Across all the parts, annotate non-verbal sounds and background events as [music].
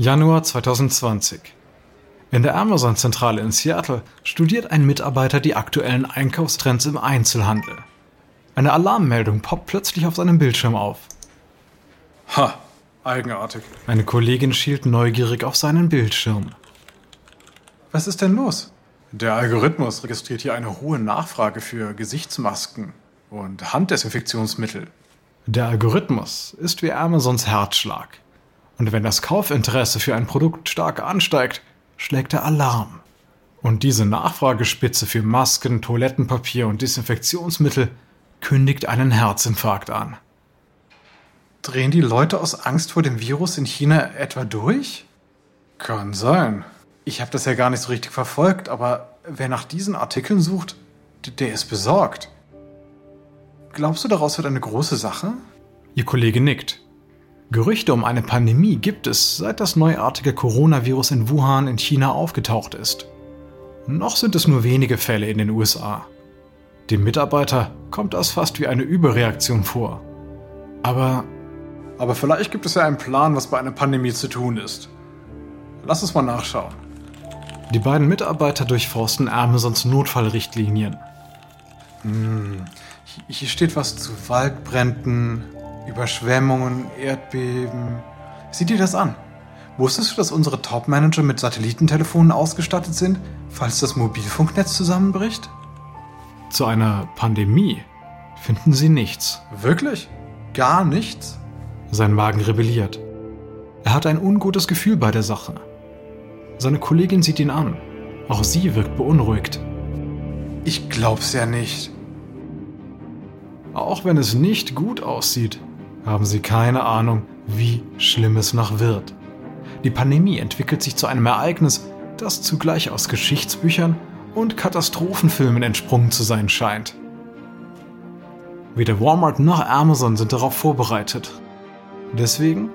Januar 2020. In der Amazon-Zentrale in Seattle studiert ein Mitarbeiter die aktuellen Einkaufstrends im Einzelhandel. Eine Alarmmeldung poppt plötzlich auf seinem Bildschirm auf. Ha, eigenartig. Eine Kollegin schielt neugierig auf seinen Bildschirm. Was ist denn los? Der Algorithmus registriert hier eine hohe Nachfrage für Gesichtsmasken und Handdesinfektionsmittel. Der Algorithmus ist wie Amazons Herzschlag. Und wenn das Kaufinteresse für ein Produkt stark ansteigt, schlägt er Alarm. Und diese Nachfragespitze für Masken, Toilettenpapier und Desinfektionsmittel kündigt einen Herzinfarkt an. Drehen die Leute aus Angst vor dem Virus in China etwa durch? Kann sein. Ich habe das ja gar nicht so richtig verfolgt, aber wer nach diesen Artikeln sucht, der ist besorgt. Glaubst du, daraus wird eine große Sache? Ihr Kollege nickt. Gerüchte um eine Pandemie gibt es, seit das neuartige Coronavirus in Wuhan in China aufgetaucht ist. Noch sind es nur wenige Fälle in den USA. Dem Mitarbeiter kommt das fast wie eine Überreaktion vor. Aber. Aber vielleicht gibt es ja einen Plan, was bei einer Pandemie zu tun ist. Lass uns mal nachschauen. Die beiden Mitarbeiter durchforsten Amazons Notfallrichtlinien. Hm, hier steht was zu Waldbränden, Überschwemmungen, Erdbeben. Sieh dir das an. Wusstest du, dass unsere Top-Manager mit Satellitentelefonen ausgestattet sind, falls das Mobilfunknetz zusammenbricht? Zu einer Pandemie finden sie nichts. Wirklich? Gar nichts? Sein Magen rebelliert. Er hat ein ungutes Gefühl bei der Sache. Seine Kollegin sieht ihn an. Auch sie wirkt beunruhigt. Ich glaub's ja nicht. Auch wenn es nicht gut aussieht, haben sie keine Ahnung, wie schlimm es noch wird. Die Pandemie entwickelt sich zu einem Ereignis, das zugleich aus Geschichtsbüchern und Katastrophenfilmen entsprungen zu sein scheint. Weder Walmart noch Amazon sind darauf vorbereitet. Deswegen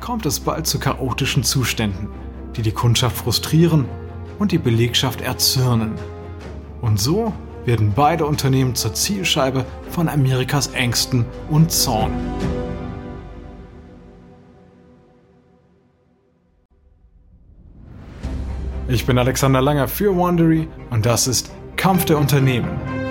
kommt es bald zu chaotischen Zuständen, die die Kundschaft frustrieren und die Belegschaft erzürnen. Und so werden beide Unternehmen zur Zielscheibe von Amerikas Ängsten und Zorn. Ich bin Alexander Langer für Wandery und das ist Kampf der Unternehmen.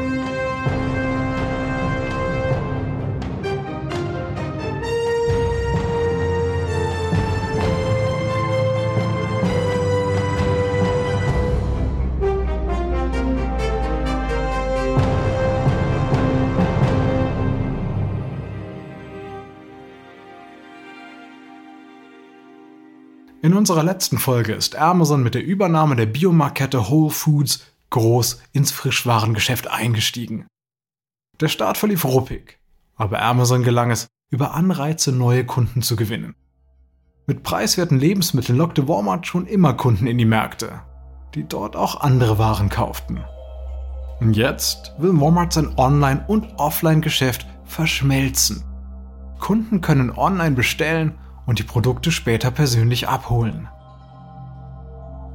Unserer letzten Folge ist Amazon mit der Übernahme der Biomarktkette Whole Foods groß ins Frischwarengeschäft eingestiegen. Der Start verlief ruppig, aber Amazon gelang es, über Anreize neue Kunden zu gewinnen. Mit preiswerten Lebensmitteln lockte Walmart schon immer Kunden in die Märkte, die dort auch andere Waren kauften. Und jetzt will Walmart sein Online- und Offline-Geschäft verschmelzen. Kunden können online bestellen und die Produkte später persönlich abholen.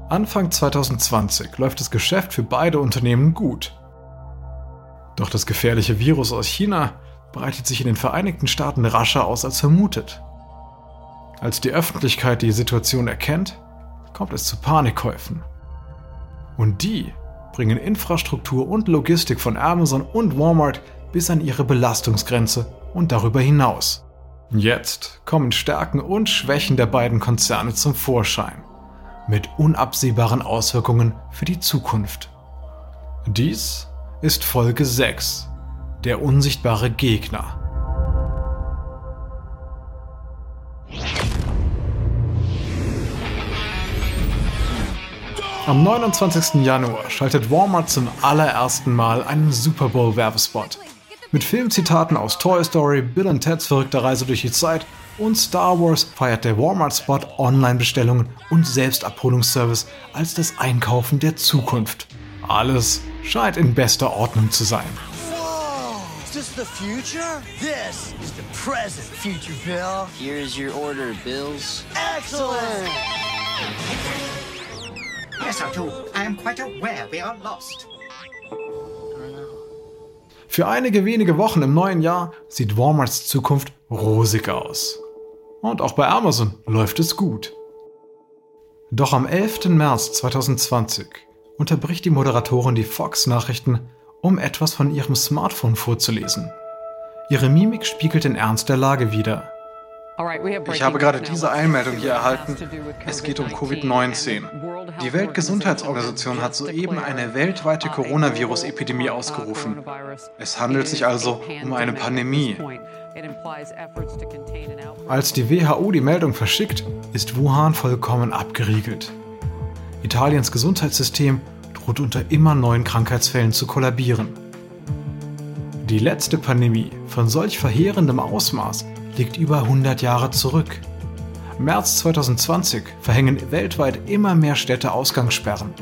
Anfang 2020 läuft das Geschäft für beide Unternehmen gut. Doch das gefährliche Virus aus China breitet sich in den Vereinigten Staaten rascher aus als vermutet. Als die Öffentlichkeit die Situation erkennt, kommt es zu Panikkäufen. Und die bringen Infrastruktur und Logistik von Amazon und Walmart bis an ihre Belastungsgrenze und darüber hinaus. Jetzt kommen Stärken und Schwächen der beiden Konzerne zum Vorschein, mit unabsehbaren Auswirkungen für die Zukunft. Dies ist Folge 6, der unsichtbare Gegner. Am 29. Januar schaltet Walmart zum allerersten Mal einen Super Bowl Werbespot. Mit Filmzitaten aus Toy Story, Bill und Ted's verrückter Reise durch die Zeit und Star Wars feiert der Walmart-Spot Online-Bestellungen und Selbstabholungsservice als das Einkaufen der Zukunft. Alles scheint in bester Ordnung zu sein. Is this the future? This is the present future, Bill. Here's your order, Bills. Excellent! Yes, Otto. I am quite aware we are lost. Für einige wenige Wochen im neuen Jahr sieht Walmarts Zukunft rosig aus. Und auch bei Amazon läuft es gut. Doch am 11. März 2020 unterbricht die Moderatorin die Fox-Nachrichten, um etwas von ihrem Smartphone vorzulesen. Ihre Mimik spiegelt den Ernst der Lage wider. Ich habe gerade diese Einmeldung hier erhalten. Es geht um Covid-19. Die Weltgesundheitsorganisation hat soeben eine weltweite Coronavirus-Epidemie ausgerufen. Es handelt sich also um eine Pandemie. Als die WHO die Meldung verschickt, ist Wuhan vollkommen abgeriegelt. Italiens Gesundheitssystem droht unter immer neuen Krankheitsfällen zu kollabieren. Die letzte Pandemie von solch verheerendem Ausmaß liegt über 100 Jahre zurück. März 2020 verhängen weltweit immer mehr Städte Ausgangssperren.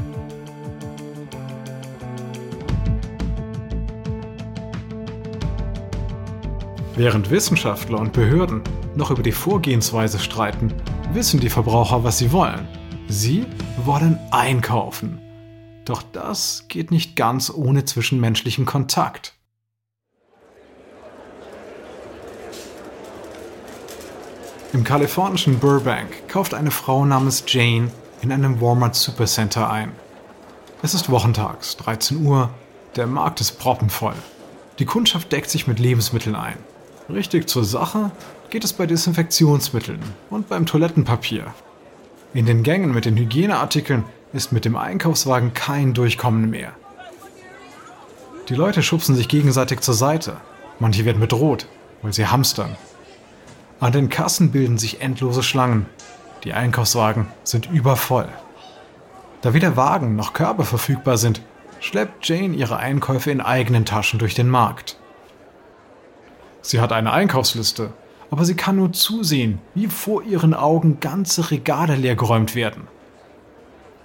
Während Wissenschaftler und Behörden noch über die Vorgehensweise streiten, wissen die Verbraucher, was sie wollen. Sie wollen einkaufen. Doch das geht nicht ganz ohne zwischenmenschlichen Kontakt. Im kalifornischen Burbank kauft eine Frau namens Jane in einem Walmart Supercenter ein. Es ist wochentags, 13 Uhr, der Markt ist proppenvoll. Die Kundschaft deckt sich mit Lebensmitteln ein. Richtig zur Sache geht es bei Desinfektionsmitteln und beim Toilettenpapier. In den Gängen mit den Hygieneartikeln ist mit dem Einkaufswagen kein Durchkommen mehr. Die Leute schubsen sich gegenseitig zur Seite. Manche werden bedroht, weil sie hamstern. An den Kassen bilden sich endlose Schlangen. Die Einkaufswagen sind übervoll. Da weder Wagen noch Körbe verfügbar sind, schleppt Jane ihre Einkäufe in eigenen Taschen durch den Markt. Sie hat eine Einkaufsliste, aber sie kann nur zusehen, wie vor ihren Augen ganze Regale leergeräumt werden.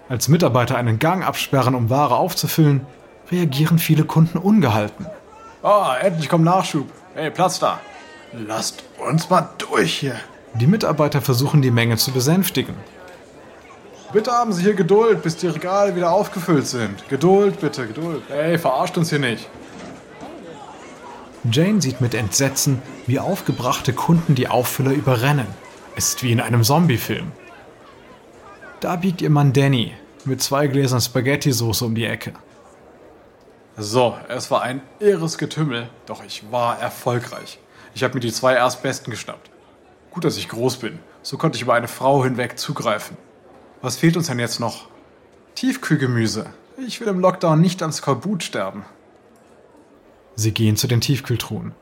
Als Mitarbeiter einen Gang absperren, um Ware aufzufüllen, reagieren viele Kunden ungehalten. Oh, endlich kommt Nachschub. Hey, Platz da. Lasst uns mal durch hier. Die Mitarbeiter versuchen die Menge zu besänftigen. Bitte haben Sie hier Geduld, bis die Regale wieder aufgefüllt sind. Geduld, bitte, Geduld. Ey, verarscht uns hier nicht. Jane sieht mit Entsetzen, wie aufgebrachte Kunden die Auffüller überrennen. Es ist wie in einem Zombie-Film. Da biegt ihr Mann Danny mit zwei Gläsern Spaghetti-Soße um die Ecke. So, es war ein irres Getümmel, doch ich war erfolgreich. Ich habe mir die zwei Erstbesten geschnappt. Gut, dass ich groß bin. So konnte ich über eine Frau hinweg zugreifen. Was fehlt uns denn jetzt noch? Tiefkühlgemüse. Ich will im Lockdown nicht an Skorbut sterben. Sie gehen zu den Tiefkühltruhen.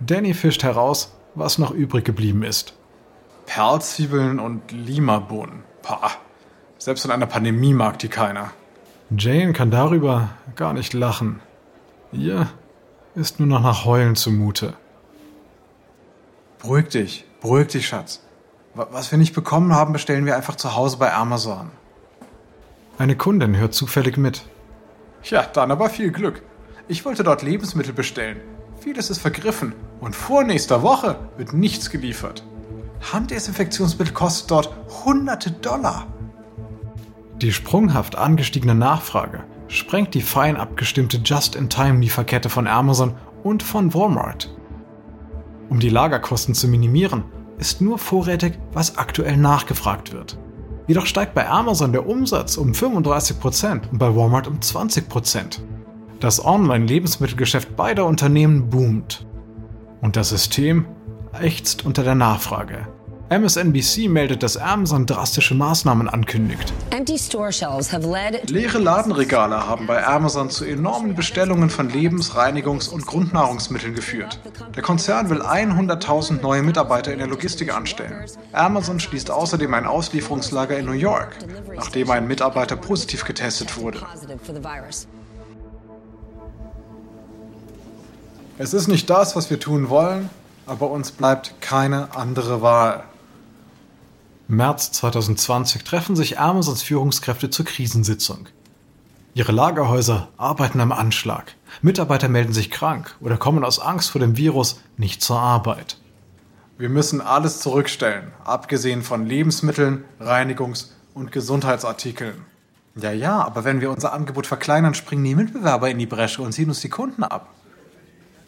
Danny fischt heraus, was noch übrig geblieben ist. Perlzwiebeln und Limabohnen. Pah. Selbst in einer Pandemie mag die keiner. Jane kann darüber gar nicht lachen. Ihr ist nur noch nach Heulen zumute. Beruhig dich, beruhig dich, Schatz. Was wir nicht bekommen haben, bestellen wir einfach zu Hause bei Amazon. Eine Kundin hört zufällig mit. Ja, dann aber viel Glück. Ich wollte dort Lebensmittel bestellen. Vieles ist vergriffen und vor nächster Woche wird nichts geliefert. Handdesinfektionsmittel kostet dort hunderte Dollar. Die sprunghaft angestiegene Nachfrage sprengt die fein abgestimmte Just-in-Time-Lieferkette von Amazon und von Walmart. Um die Lagerkosten zu minimieren, ist nur vorrätig, was aktuell nachgefragt wird. Jedoch steigt bei Amazon der Umsatz um 35% und bei Walmart um 20%. Das Online-Lebensmittelgeschäft beider Unternehmen boomt. Und das System ächzt unter der Nachfrage. MSNBC meldet, dass Amazon drastische Maßnahmen ankündigt. Leere Ladenregale haben bei Amazon zu enormen Bestellungen von Lebens-, Reinigungs- und Grundnahrungsmitteln geführt. Der Konzern will 100.000 neue Mitarbeiter in der Logistik anstellen. Amazon schließt außerdem ein Auslieferungslager in New York, nachdem ein Mitarbeiter positiv getestet wurde. Es ist nicht das, was wir tun wollen, aber uns bleibt keine andere Wahl. März 2020 treffen sich Amazons Führungskräfte zur Krisensitzung. Ihre Lagerhäuser arbeiten am Anschlag. Mitarbeiter melden sich krank oder kommen aus Angst vor dem Virus nicht zur Arbeit. Wir müssen alles zurückstellen, abgesehen von Lebensmitteln, Reinigungs- und Gesundheitsartikeln. Ja, ja, aber wenn wir unser Angebot verkleinern, springen die Mitbewerber in die Bresche und ziehen uns die Kunden ab.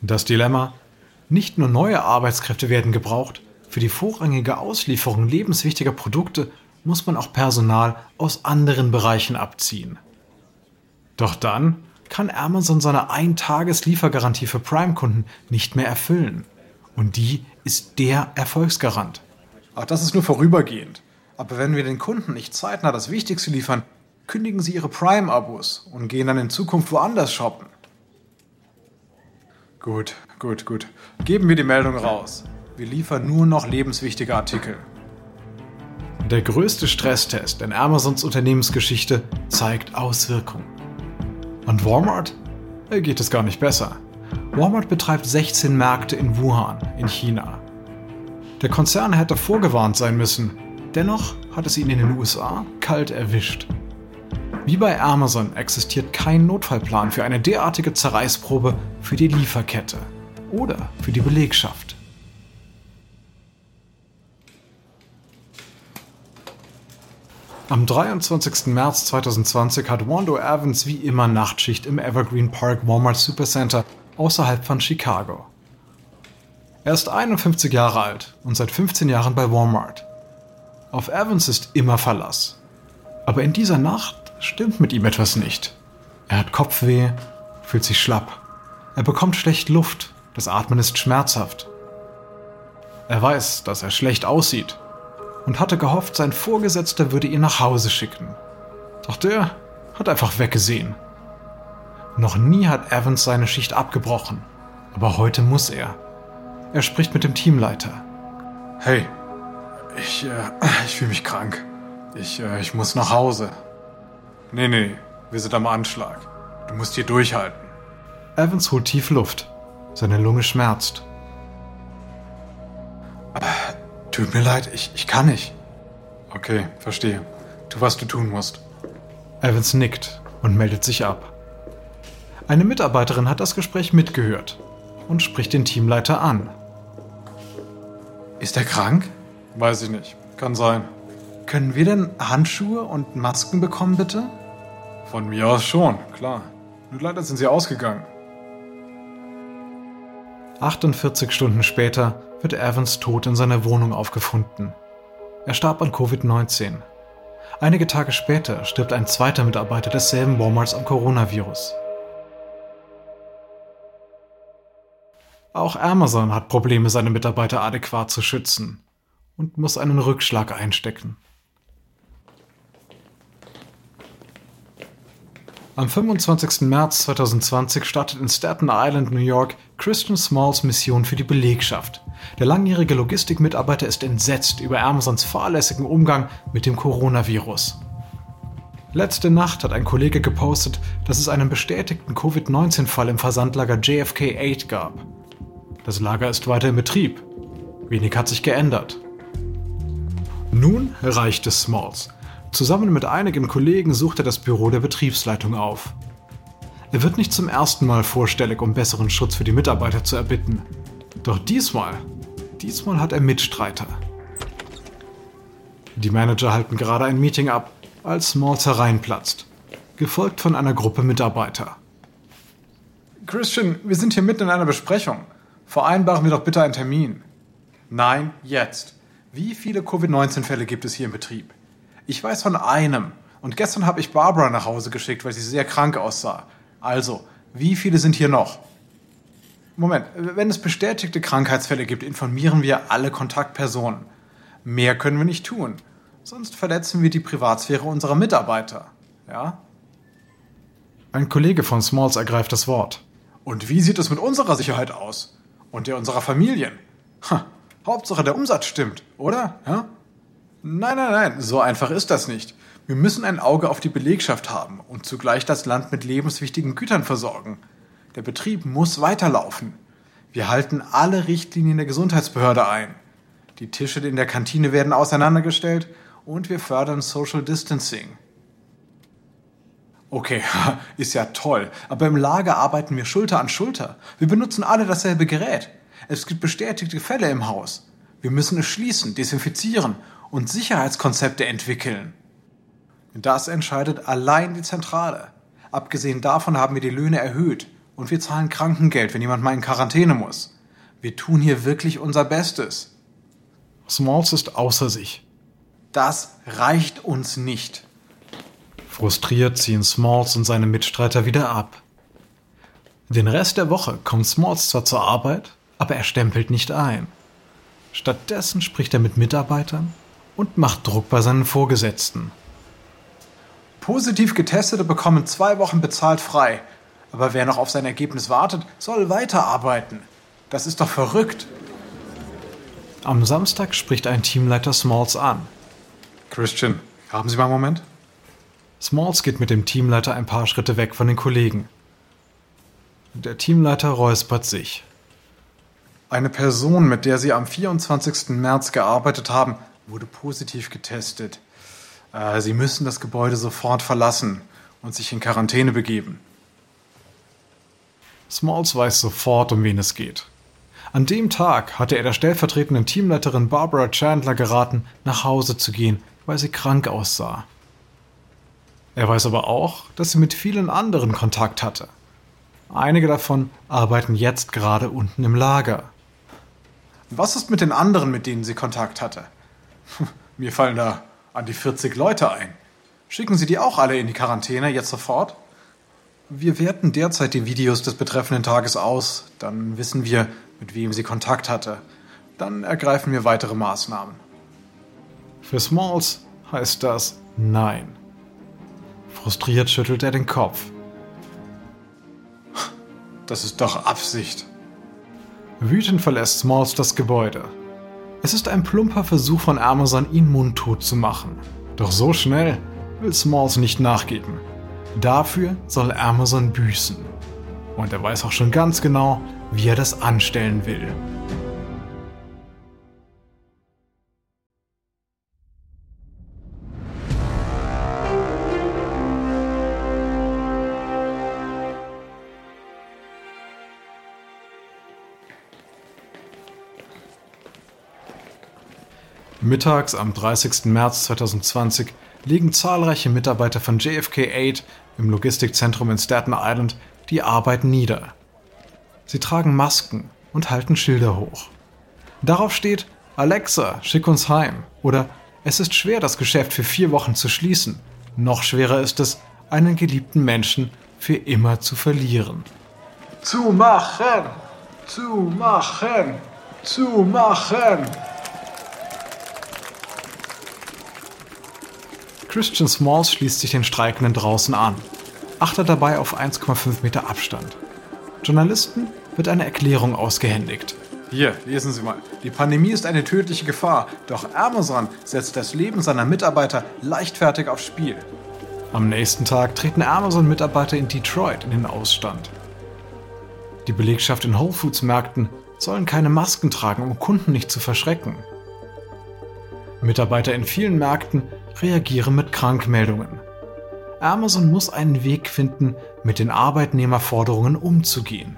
Das Dilemma? Nicht nur neue Arbeitskräfte werden gebraucht, für die vorrangige Auslieferung lebenswichtiger Produkte muss man auch Personal aus anderen Bereichen abziehen. Doch dann kann Amazon seine Ein-Tages-Liefergarantie für Prime-Kunden nicht mehr erfüllen. Und die ist der Erfolgsgarant. Ach, das ist nur vorübergehend. Aber wenn wir den Kunden nicht zeitnah das Wichtigste liefern, kündigen sie ihre Prime-Abos und gehen dann in Zukunft woanders shoppen. Gut, gut, gut. Geben wir die Meldung raus. Wir liefern nur noch lebenswichtige Artikel. Der größte Stresstest in Amazons Unternehmensgeschichte zeigt Auswirkungen. Und Walmart? Da geht es gar nicht besser. Walmart betreibt 16 Märkte in Wuhan, in China. Der Konzern hätte vorgewarnt sein müssen. Dennoch hat es ihn in den USA kalt erwischt. Wie bei Amazon existiert kein Notfallplan für eine derartige Zerreißprobe für die Lieferkette oder für die Belegschaft. Am 23. März 2020 hat Wando Evans wie immer Nachtschicht im Evergreen Park Walmart Supercenter außerhalb von Chicago. Er ist 51 Jahre alt und seit 15 Jahren bei Walmart. Auf Evans ist immer Verlass. Aber in dieser Nacht stimmt mit ihm etwas nicht. Er hat Kopfweh, fühlt sich schlapp. Er bekommt schlecht Luft, das Atmen ist schmerzhaft. Er weiß, dass er schlecht aussieht und hatte gehofft, sein Vorgesetzter würde ihn nach Hause schicken. Doch der hat einfach weggesehen. Noch nie hat Evans seine Schicht abgebrochen, aber heute muss er. Er spricht mit dem Teamleiter. Hey, ich, äh, ich fühle mich krank. Ich, äh, ich muss nach Hause. Nee, nee, wir sind am Anschlag. Du musst hier durchhalten. Evans holt tief Luft. Seine Lunge schmerzt. Tut mir leid, ich, ich kann nicht. Okay, verstehe. Tu, was du tun musst. Evans nickt und meldet sich ab. Eine Mitarbeiterin hat das Gespräch mitgehört und spricht den Teamleiter an. Ist er krank? Weiß ich nicht. Kann sein. Können wir denn Handschuhe und Masken bekommen, bitte? Von mir aus schon, klar. Nur leider sind sie ausgegangen. 48 Stunden später wird Evans tot in seiner Wohnung aufgefunden. Er starb an Covid-19. Einige Tage später stirbt ein zweiter Mitarbeiter desselben Walmarts am Coronavirus. Auch Amazon hat Probleme, seine Mitarbeiter adäquat zu schützen und muss einen Rückschlag einstecken. Am 25. März 2020 startet in Staten Island, New York, Christian Smalls Mission für die Belegschaft. Der langjährige Logistikmitarbeiter ist entsetzt über Amazons fahrlässigen Umgang mit dem Coronavirus. Letzte Nacht hat ein Kollege gepostet, dass es einen bestätigten Covid-19-Fall im Versandlager JFK 8 gab. Das Lager ist weiter in Betrieb. Wenig hat sich geändert. Nun reicht es Smalls. Zusammen mit einigen Kollegen sucht er das Büro der Betriebsleitung auf. Er wird nicht zum ersten Mal vorstellig, um besseren Schutz für die Mitarbeiter zu erbitten. Doch diesmal, diesmal hat er Mitstreiter. Die Manager halten gerade ein Meeting ab, als Smalls hereinplatzt, gefolgt von einer Gruppe Mitarbeiter. Christian, wir sind hier mitten in einer Besprechung. Vereinbaren wir doch bitte einen Termin. Nein, jetzt. Wie viele Covid-19-Fälle gibt es hier im Betrieb? Ich weiß von einem. Und gestern habe ich Barbara nach Hause geschickt, weil sie sehr krank aussah. Also, wie viele sind hier noch? Moment, wenn es bestätigte Krankheitsfälle gibt, informieren wir alle Kontaktpersonen. Mehr können wir nicht tun. Sonst verletzen wir die Privatsphäre unserer Mitarbeiter. Ja? Ein Kollege von Smalls ergreift das Wort. Und wie sieht es mit unserer Sicherheit aus? Und der unserer Familien? Ha, Hauptsache der Umsatz stimmt, oder? Ja? Nein, nein, nein, so einfach ist das nicht. Wir müssen ein Auge auf die Belegschaft haben und zugleich das Land mit lebenswichtigen Gütern versorgen. Der Betrieb muss weiterlaufen. Wir halten alle Richtlinien der Gesundheitsbehörde ein. Die Tische in der Kantine werden auseinandergestellt und wir fördern Social Distancing. Okay, [laughs] ist ja toll, aber im Lager arbeiten wir Schulter an Schulter. Wir benutzen alle dasselbe Gerät. Es gibt bestätigte Fälle im Haus. Wir müssen es schließen, desinfizieren und Sicherheitskonzepte entwickeln. Das entscheidet allein die Zentrale. Abgesehen davon haben wir die Löhne erhöht und wir zahlen Krankengeld, wenn jemand mal in Quarantäne muss. Wir tun hier wirklich unser Bestes. Smalls ist außer sich. Das reicht uns nicht. Frustriert ziehen Smalls und seine Mitstreiter wieder ab. Den Rest der Woche kommt Smalls zwar zur Arbeit, aber er stempelt nicht ein. Stattdessen spricht er mit Mitarbeitern und macht Druck bei seinen Vorgesetzten. Positiv Getestete bekommen zwei Wochen bezahlt frei. Aber wer noch auf sein Ergebnis wartet, soll weiterarbeiten. Das ist doch verrückt. Am Samstag spricht ein Teamleiter Smalls an. Christian, haben Sie mal einen Moment? Smalls geht mit dem Teamleiter ein paar Schritte weg von den Kollegen. Der Teamleiter räuspert sich. Eine Person, mit der Sie am 24. März gearbeitet haben, wurde positiv getestet. Äh, Sie müssen das Gebäude sofort verlassen und sich in Quarantäne begeben. Smalls weiß sofort, um wen es geht. An dem Tag hatte er der stellvertretenden Teamleiterin Barbara Chandler geraten, nach Hause zu gehen, weil sie krank aussah. Er weiß aber auch, dass sie mit vielen anderen Kontakt hatte. Einige davon arbeiten jetzt gerade unten im Lager. Was ist mit den anderen, mit denen sie Kontakt hatte? [laughs] Mir fallen da an die 40 Leute ein. Schicken Sie die auch alle in die Quarantäne jetzt sofort? Wir werten derzeit die Videos des betreffenden Tages aus. Dann wissen wir, mit wem sie Kontakt hatte. Dann ergreifen wir weitere Maßnahmen. Für Smalls heißt das Nein. Frustriert schüttelt er den Kopf. Das ist doch Absicht. Wütend verlässt Smalls das Gebäude. Es ist ein plumper Versuch von Amazon, ihn mundtot zu machen. Doch so schnell will Smalls nicht nachgeben. Dafür soll Amazon büßen. Und er weiß auch schon ganz genau, wie er das anstellen will. Mittags am 30. März 2020 legen zahlreiche Mitarbeiter von JFK 8 im Logistikzentrum in Staten Island die Arbeit nieder. Sie tragen Masken und halten Schilder hoch. Darauf steht Alexa, schick uns heim oder es ist schwer, das Geschäft für vier Wochen zu schließen. Noch schwerer ist es, einen geliebten Menschen für immer zu verlieren. Zumachen! Zumachen! Zumachen! Christian Smalls schließt sich den Streikenden draußen an, achtet dabei auf 1,5 Meter Abstand. Journalisten wird eine Erklärung ausgehändigt. Hier, lesen Sie mal. Die Pandemie ist eine tödliche Gefahr, doch Amazon setzt das Leben seiner Mitarbeiter leichtfertig aufs Spiel. Am nächsten Tag treten Amazon-Mitarbeiter in Detroit in den Ausstand. Die Belegschaft in Whole Foods-Märkten sollen keine Masken tragen, um Kunden nicht zu verschrecken. Mitarbeiter in vielen Märkten reagieren mit Krankmeldungen. Amazon muss einen Weg finden, mit den Arbeitnehmerforderungen umzugehen.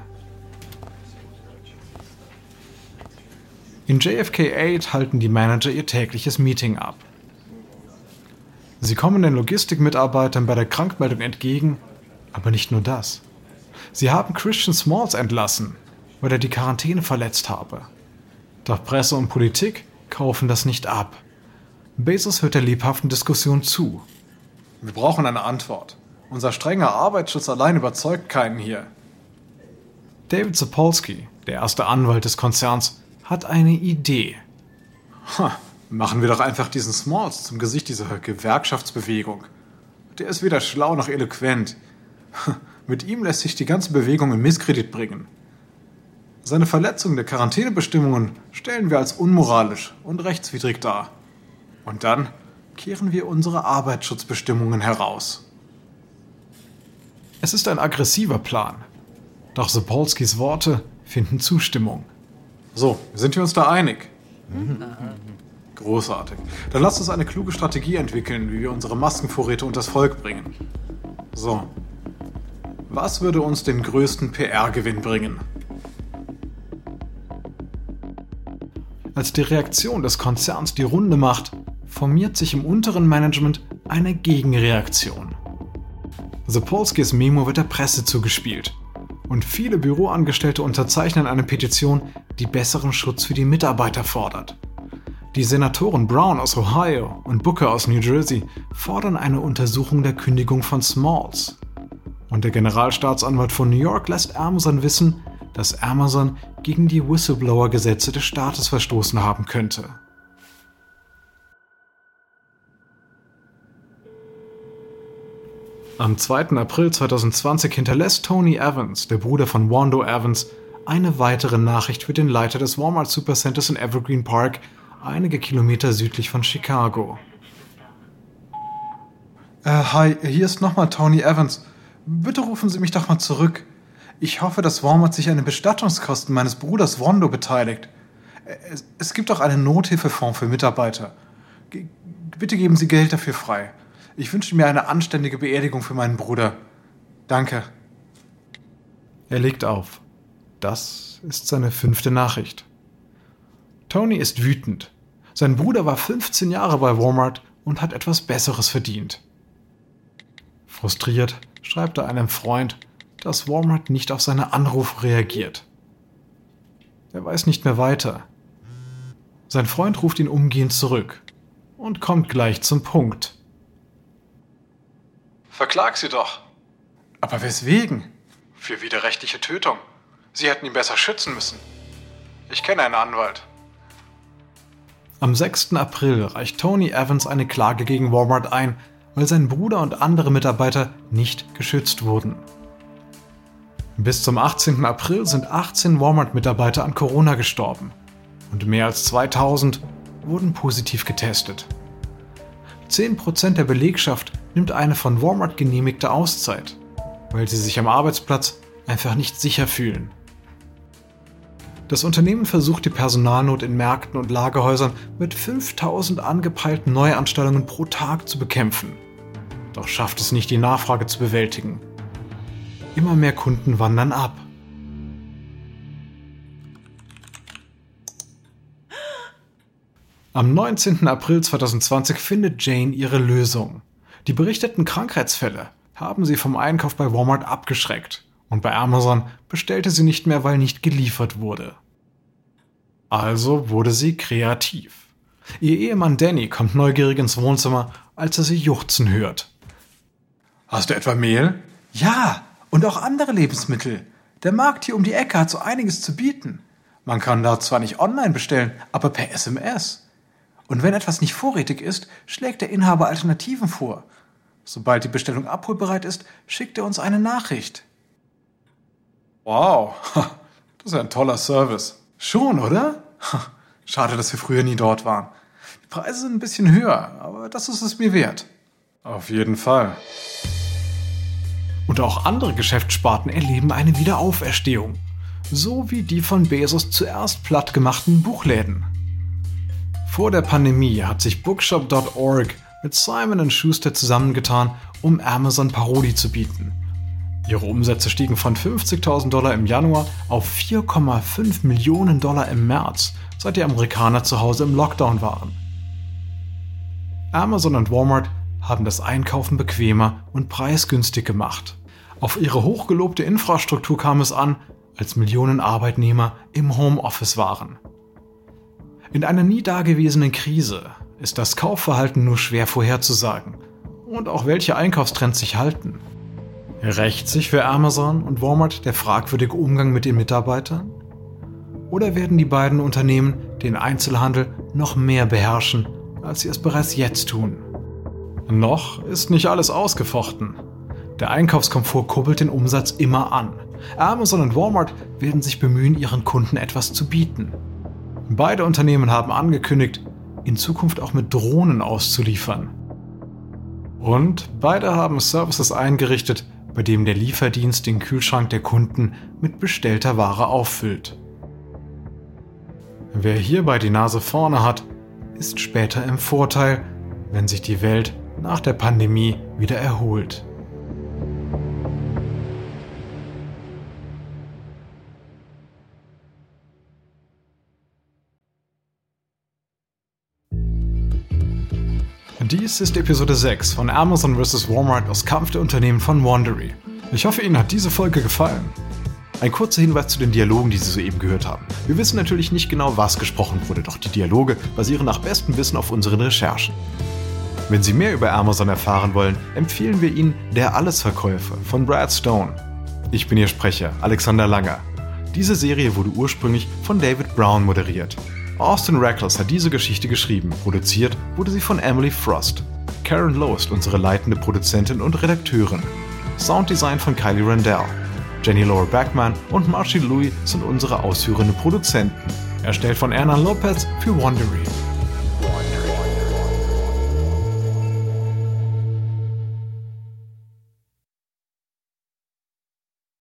In JFK 8 halten die Manager ihr tägliches Meeting ab. Sie kommen den Logistikmitarbeitern bei der Krankmeldung entgegen, aber nicht nur das. Sie haben Christian Smalls entlassen, weil er die Quarantäne verletzt habe. Doch Presse und Politik kaufen das nicht ab. Bezos hört der lebhaften Diskussion zu. Wir brauchen eine Antwort. Unser strenger Arbeitsschutz allein überzeugt keinen hier. David Sapolsky, der erste Anwalt des Konzerns, hat eine Idee. Ha, machen wir doch einfach diesen Smalls zum Gesicht dieser Gewerkschaftsbewegung. Der ist weder schlau noch eloquent. Mit ihm lässt sich die ganze Bewegung in Misskredit bringen. Seine Verletzung der Quarantänebestimmungen stellen wir als unmoralisch und rechtswidrig dar. Und dann kehren wir unsere Arbeitsschutzbestimmungen heraus. Es ist ein aggressiver Plan. Doch Sapolskys Worte finden Zustimmung. So, sind wir uns da einig? Großartig. Dann lasst uns eine kluge Strategie entwickeln, wie wir unsere Maskenvorräte unters Volk bringen. So. Was würde uns den größten PR-Gewinn bringen? Als die Reaktion des Konzerns die Runde macht, formiert sich im unteren Management eine Gegenreaktion. Sapolskys Memo wird der Presse zugespielt und viele Büroangestellte unterzeichnen eine Petition, die besseren Schutz für die Mitarbeiter fordert. Die Senatoren Brown aus Ohio und Booker aus New Jersey fordern eine Untersuchung der Kündigung von Smalls. Und der Generalstaatsanwalt von New York lässt Amazon wissen, dass Amazon gegen die Whistleblower-Gesetze des Staates verstoßen haben könnte. Am 2. April 2020 hinterlässt Tony Evans, der Bruder von Wando Evans, eine weitere Nachricht für den Leiter des Walmart Supercenters in Evergreen Park, einige Kilometer südlich von Chicago. Äh, hi, hier ist nochmal Tony Evans. Bitte rufen Sie mich doch mal zurück. Ich hoffe, dass Walmart sich an den Bestattungskosten meines Bruders Wando beteiligt. Es, es gibt auch einen Nothilfefonds für Mitarbeiter. Ge bitte geben Sie Geld dafür frei. Ich wünsche mir eine anständige Beerdigung für meinen Bruder. Danke. Er legt auf. Das ist seine fünfte Nachricht. Tony ist wütend. Sein Bruder war 15 Jahre bei Walmart und hat etwas Besseres verdient. Frustriert schreibt er einem Freund, dass Walmart nicht auf seine Anrufe reagiert. Er weiß nicht mehr weiter. Sein Freund ruft ihn umgehend zurück und kommt gleich zum Punkt. Verklag sie doch. Aber weswegen? Für widerrechtliche Tötung. Sie hätten ihn besser schützen müssen. Ich kenne einen Anwalt. Am 6. April reicht Tony Evans eine Klage gegen Walmart ein, weil sein Bruder und andere Mitarbeiter nicht geschützt wurden. Bis zum 18. April sind 18 Walmart-Mitarbeiter an Corona gestorben und mehr als 2000 wurden positiv getestet. 10% der Belegschaft nimmt eine von Walmart genehmigte Auszeit, weil sie sich am Arbeitsplatz einfach nicht sicher fühlen. Das Unternehmen versucht die Personalnot in Märkten und Lagerhäusern mit 5000 angepeilten Neuanstellungen pro Tag zu bekämpfen. Doch schafft es nicht, die Nachfrage zu bewältigen. Immer mehr Kunden wandern ab. Am 19. April 2020 findet Jane ihre Lösung. Die berichteten Krankheitsfälle haben sie vom Einkauf bei Walmart abgeschreckt und bei Amazon bestellte sie nicht mehr, weil nicht geliefert wurde. Also wurde sie kreativ. Ihr Ehemann Danny kommt neugierig ins Wohnzimmer, als er sie juchzen hört. Hast du etwa Mehl? Ja, und auch andere Lebensmittel. Der Markt hier um die Ecke hat so einiges zu bieten. Man kann da zwar nicht online bestellen, aber per SMS. Und wenn etwas nicht vorrätig ist, schlägt der Inhaber Alternativen vor. Sobald die Bestellung abholbereit ist, schickt er uns eine Nachricht. Wow, [laughs] das ist ein toller Service. Schon, oder? [laughs] Schade, dass wir früher nie dort waren. Die Preise sind ein bisschen höher, aber das ist es mir wert. Auf jeden Fall. Und auch andere Geschäftssparten erleben eine Wiederauferstehung. So wie die von Bezos zuerst plattgemachten Buchläden. Vor der Pandemie hat sich Bookshop.org mit Simon Schuster zusammengetan, um Amazon Parodie zu bieten. Ihre Umsätze stiegen von 50.000 Dollar im Januar auf 4,5 Millionen Dollar im März, seit die Amerikaner zu Hause im Lockdown waren. Amazon und Walmart haben das Einkaufen bequemer und preisgünstig gemacht. Auf ihre hochgelobte Infrastruktur kam es an, als Millionen Arbeitnehmer im Homeoffice waren. In einer nie dagewesenen Krise ist das Kaufverhalten nur schwer vorherzusagen und auch welche Einkaufstrends sich halten. Rächt sich für Amazon und Walmart der fragwürdige Umgang mit den Mitarbeitern? Oder werden die beiden Unternehmen den Einzelhandel noch mehr beherrschen, als sie es bereits jetzt tun? Noch ist nicht alles ausgefochten. Der Einkaufskomfort kurbelt den Umsatz immer an. Amazon und Walmart werden sich bemühen, ihren Kunden etwas zu bieten. Beide Unternehmen haben angekündigt, in Zukunft auch mit Drohnen auszuliefern. Und beide haben Services eingerichtet, bei dem der Lieferdienst den Kühlschrank der Kunden mit bestellter Ware auffüllt. Wer hierbei die Nase vorne hat, ist später im Vorteil, wenn sich die Welt nach der Pandemie wieder erholt. Dies ist Episode 6 von Amazon vs. Walmart aus Kampf der Unternehmen von Wandery. Ich hoffe, Ihnen hat diese Folge gefallen. Ein kurzer Hinweis zu den Dialogen, die Sie soeben gehört haben. Wir wissen natürlich nicht genau, was gesprochen wurde, doch die Dialoge basieren nach bestem Wissen auf unseren Recherchen. Wenn Sie mehr über Amazon erfahren wollen, empfehlen wir Ihnen Der Allesverkäufer von Brad Stone. Ich bin Ihr Sprecher, Alexander Langer. Diese Serie wurde ursprünglich von David Brown moderiert. Austin Reckless hat diese Geschichte geschrieben, produziert wurde sie von Emily Frost. Karen Lowe ist unsere leitende Produzentin und Redakteurin. Sounddesign von Kylie Randell. Jenny Laura Backman und Marcy Louis sind unsere ausführenden Produzenten. Erstellt von Erna Lopez für Wondery.